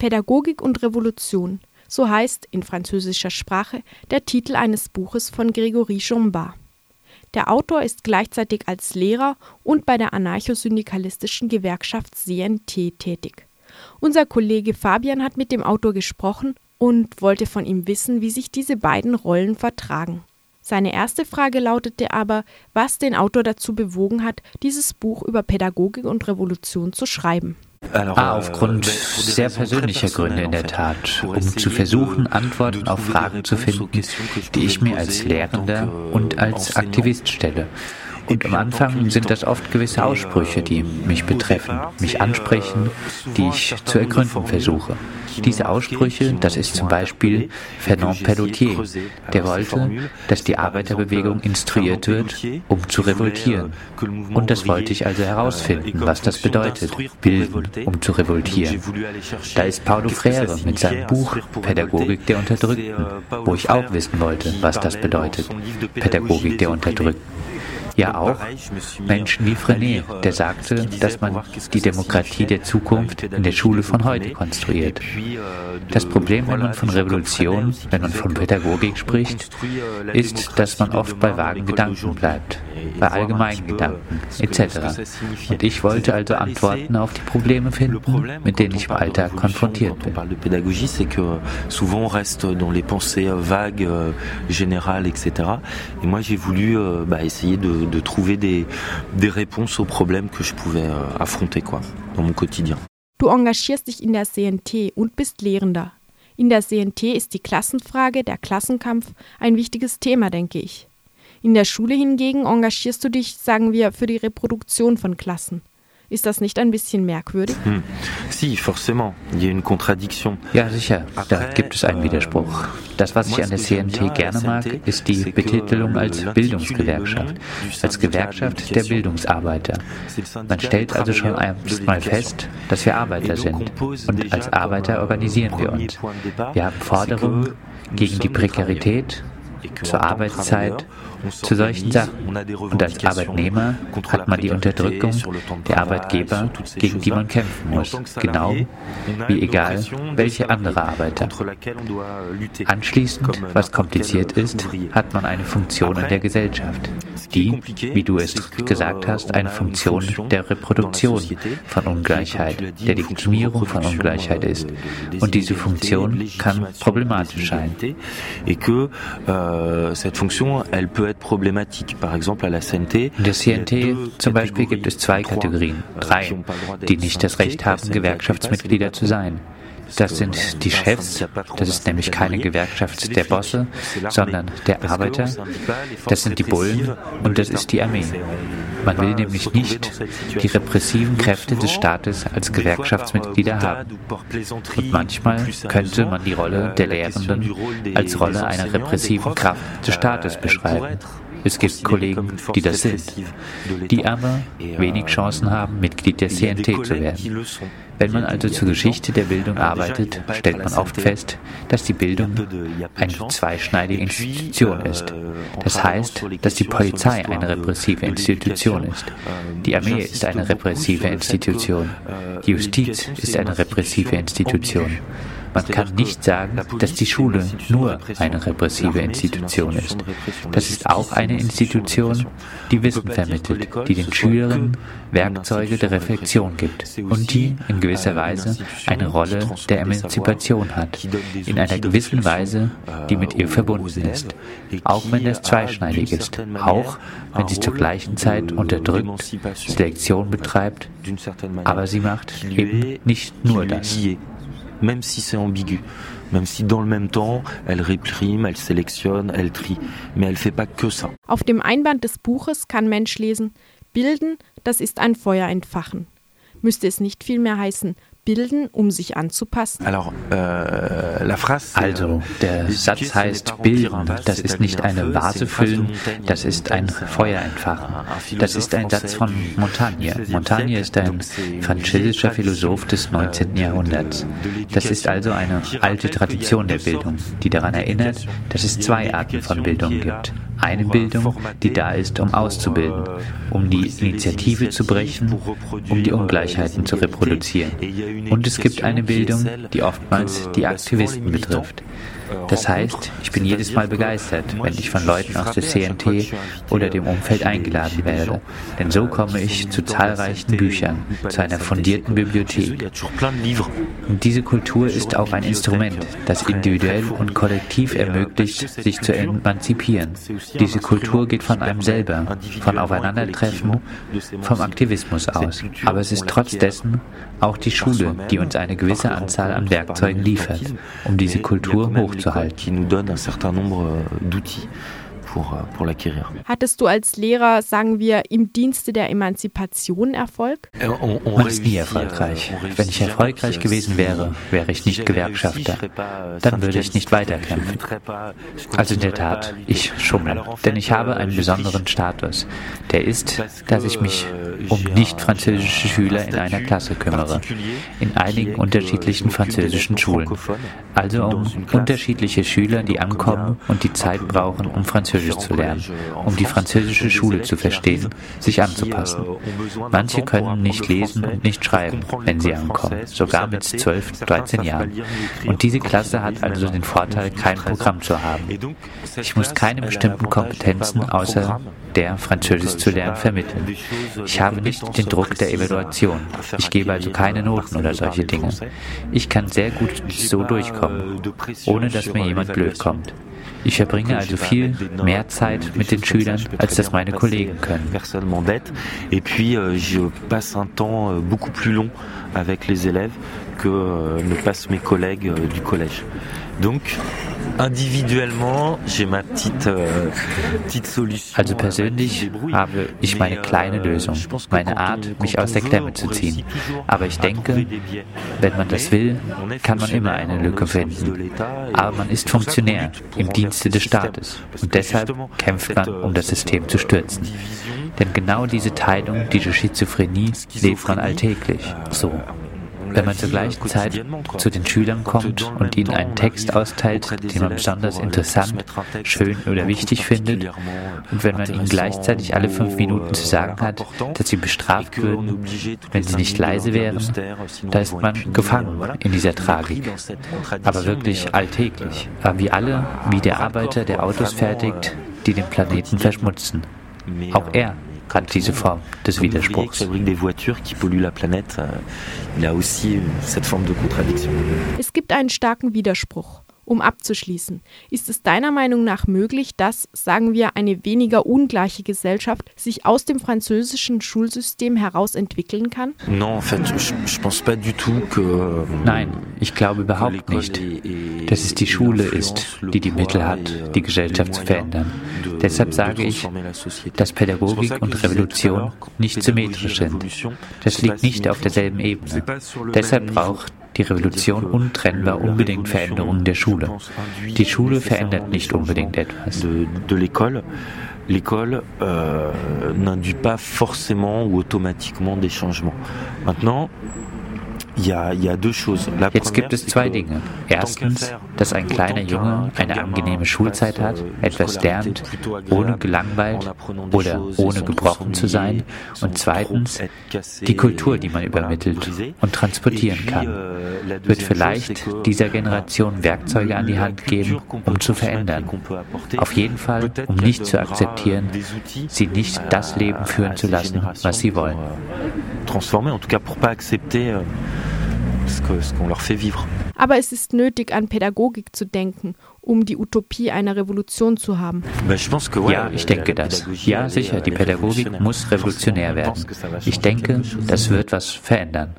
Pädagogik und Revolution, so heißt in französischer Sprache der Titel eines Buches von Gregory Jombard. Der Autor ist gleichzeitig als Lehrer und bei der anarchosyndikalistischen Gewerkschaft CNT tätig. Unser Kollege Fabian hat mit dem Autor gesprochen und wollte von ihm wissen, wie sich diese beiden Rollen vertragen. Seine erste Frage lautete aber, was den Autor dazu bewogen hat, dieses Buch über Pädagogik und Revolution zu schreiben. Ah, aufgrund sehr persönlicher Gründe in der Tat, um zu versuchen, Antworten auf Fragen zu finden, die ich mir als Lehrender und als Aktivist stelle. Und am Anfang sind das oft gewisse Aussprüche, die mich betreffen, mich ansprechen, die ich zu ergründen versuche. Diese Aussprüche, das ist zum Beispiel Fernand Pellotier, der wollte, dass die Arbeiterbewegung instruiert wird, um zu revoltieren. Und das wollte ich also herausfinden, was das bedeutet, bilden, um zu revoltieren. Da ist Paulo Freire mit seinem Buch Pädagogik der Unterdrückten, wo ich auch wissen wollte, was das bedeutet, Pädagogik der Unterdrückten. Ja auch Menschen wie Frenet, der sagte, dass man die Demokratie der Zukunft in der Schule von heute konstruiert. Das Problem, wenn man von Revolution, wenn man von Pädagogik spricht, ist, dass man oft bei vagen Gedanken bleibt, bei allgemeinen Gedanken etc. Und ich wollte also Antworten auf die Probleme finden, mit denen ich im Alltag konfrontiert bin. souvent on reste dans les pensées vagues, euh, générales, etc. Et moi j'ai voulu euh, bah, essayer de de, trouver des, des réponses aux problèmes que je pouvais euh, affronter quoi, dans mon quotidien. Du engagierst dich in der CNT und bist Lehrender. In der CNT ist die Klassenfrage, der Klassenkampf ein wichtiges Thema, denke ich. In der Schule hingegen engagierst du dich, sagen wir, für die Reproduktion von Klassen. Ist das nicht ein bisschen merkwürdig? Hm. Si, forcément. Il y a une contradiction. Ja, sicher. Da gibt es einen Widerspruch. Das, was ich an der CNT gerne mag, ist die Betitelung als Bildungsgewerkschaft, als Gewerkschaft der Bildungsarbeiter. Man stellt also schon einmal fest, dass wir Arbeiter sind. Und als Arbeiter organisieren wir uns. Wir haben Forderungen gegen die Prekarität, zur Arbeitszeit, zu solchen Sachen. Und als Arbeitnehmer hat man die Unterdrückung der Arbeitgeber, gegen die man kämpfen muss, genau wie egal welche andere Arbeiter. Anschließend, was kompliziert ist, hat man eine Funktion in der Gesellschaft, die, wie du es gesagt hast, eine Funktion der Reproduktion von Ungleichheit, der Legitimierung von Ungleichheit ist. Und diese Funktion kann problematisch sein. Euh, cette fonction, elle peut être problématique. Par exemple, à la CNT. In der CNT zum Beispiel gibt es zwei Kategorien, euh, drei, die nicht das Recht haben, Gewerkschaftsmitglieder zu sein. Das sind die Chefs, das ist nämlich keine Gewerkschaft der Bosse, sondern der Arbeiter, das sind die Bullen und das ist die Armee. Man will nämlich nicht die repressiven Kräfte des Staates als Gewerkschaftsmitglieder haben. Und manchmal könnte man die Rolle der Lehrenden als Rolle einer repressiven Kraft des Staates beschreiben. Es gibt Kollegen, die das sind, die aber wenig Chancen haben, Mitglied der CNT zu werden. Wenn man also zur Geschichte der Bildung arbeitet, stellt man oft fest, dass die Bildung eine zweischneidige Institution ist. Das heißt, dass die Polizei eine repressive Institution ist. Die Armee ist eine repressive Institution. Die Justiz ist eine repressive Institution. Man kann nicht sagen, dass die Schule nur eine repressive Institution ist. Das ist auch eine Institution, die Wissen vermittelt, die den Schülerinnen Werkzeuge der Reflexion gibt und die in gewisser Weise eine Rolle der Emanzipation hat, in einer gewissen Weise, die mit ihr verbunden ist, auch wenn das zweischneidig ist, auch wenn sie zur gleichen Zeit unterdrückt, Selektion betreibt, aber sie macht eben nicht nur das même si c'est ambigu. Même si dans le même temps, elle réprime, elle sélectionne, elle trie. Mais elle fait pas que ça. Auf dem Einband des Buches kann Mensch lesen, bilden, das ist ein Feuer entfachen. Müsste es nicht vielmehr heißen, bilden, um sich anzupassen? Äh, also, der Satz heißt bilden. Das ist nicht eine Vase füllen, das ist ein Feuer entfachen. Das ist ein Satz von Montaigne. Montaigne ist ein französischer Philosoph des 19. Jahrhunderts. Das ist also eine alte Tradition der Bildung, die daran erinnert, dass es zwei Arten von Bildung gibt. Eine Bildung, die da ist, um auszubilden, um die Initiative zu brechen, um die Ungleichheiten zu reproduzieren. Und es gibt eine Bildung, die oftmals die Aktivisten betrifft. Das heißt, ich bin jedes Mal begeistert, wenn ich von Leuten aus der CNT oder dem Umfeld eingeladen werde. Denn so komme ich zu zahlreichen Büchern, zu einer fundierten Bibliothek. Und diese Kultur ist auch ein Instrument, das individuell und kollektiv ermöglicht, sich zu emanzipieren. Diese Kultur geht von einem selber, von Aufeinandertreffen, vom Aktivismus aus. Aber es ist trotz dessen auch die Schule, die uns eine gewisse Anzahl an Werkzeugen liefert, um diese Kultur hochzuhalten. qui nous donne un certain nombre euh, d'outils. Pour l'acquérir. Hattest du als Lehrer, sagen wir, im Dienste der Emanzipation Erfolg? Äh, Man ist nie erfolgreich. Wenn ich erfolgreich gewesen wäre, wäre ich nicht Gewerkschafter. Dann würde ich nicht weiterkämpfen. Also in der Tat, ich schummel. Denn ich habe einen besonderen Status. Der ist, dass ich mich um nicht französische Schüler in einer Klasse kümmere. In einigen unterschiedlichen französischen Schulen. Also um unterschiedliche Schüler, die ankommen und die Zeit brauchen, um Französisch Französisch zu lernen, um die französische Schule zu verstehen, sich anzupassen. Manche können nicht lesen und nicht schreiben, wenn sie ankommen, sogar mit 12, 13 Jahren. Und diese Klasse hat also den Vorteil, kein Programm zu haben. Ich muss keine bestimmten Kompetenzen außer der Französisch zu lernen vermitteln. Ich habe nicht den Druck der Evaluation. Ich gebe also keine Noten oder solche Dinge. Ich kann sehr gut so durchkommen, ohne dass mir jemand blöd kommt. Ich verbringe also viel mehr Zeit mit den Schülern, als das meine Kollegen können. Et puis euh, je passe un temps euh, beaucoup plus long avec les élèves que euh, ne passent mes collègues du collège. Donc individuellement, j'ai ma petite, äh, petite solution. Also persönlich habe ich meine kleine euh, Lösung, meine Art, mich aus der Klemme zu ziehen. Aber ich denke, wenn man das will, kann man immer eine Lücke finden. Aber man ist Funktionär im Dienste des Staates und deshalb kämpft man, um das System zu stürzen. Denn genau diese Teilung, diese Schizophrenie, lebt man alltäglich. So. Wenn man zur gleichen Zeit zu den Schülern kommt und ihnen einen Text austeilt, den man besonders interessant, schön oder wichtig findet, und wenn man ihnen gleichzeitig alle fünf Minuten zu sagen hat, dass sie bestraft würden, wenn sie nicht leise wären, da ist man gefangen in dieser Tragik. Aber wirklich alltäglich. Wie alle, wie der Arbeiter, der Autos fertigt, die den Planeten verschmutzen. Auch er hat diese Form des Widerspruchs. Es gibt einen starken Widerspruch. Um abzuschließen, ist es deiner Meinung nach möglich, dass, sagen wir, eine weniger ungleiche Gesellschaft sich aus dem französischen Schulsystem heraus entwickeln kann? Euh, Nein, ich glaube überhaupt nicht, dass es die Schule ist, die die Mittel hat, die Gesellschaft zu verändern. Deshalb sage ich, dass Pädagogik und Revolution nicht symmetrisch sind. Das liegt nicht auf derselben Ebene. Deshalb braucht die Revolution untrennbar unbedingt Veränderungen der Schule. Die Schule verändert nicht unbedingt etwas. l'école euh, n'induit pas forcément ou automatiquement des changements. Maintenant, Jetzt gibt es zwei Dinge. Erstens, dass ein kleiner Junge eine angenehme Schulzeit hat, etwas lernt, ohne gelangweilt oder ohne gebrochen zu sein. Und zweitens, die Kultur, die man übermittelt und transportieren kann, wird vielleicht dieser Generation Werkzeuge an die Hand geben, um zu verändern. Auf jeden Fall, um nicht zu akzeptieren, sie nicht das Leben führen zu lassen, was sie wollen. Transformer, en tout cas pour pas accepter euh, ce qu'on leur fait vivre. Aber es ist nötig, an Pädagogik zu denken, um die Utopie einer Revolution zu haben. Ja, ich denke das. Ja, sicher, die Pädagogik muss revolutionär werden. Ich denke, das wird was verändern.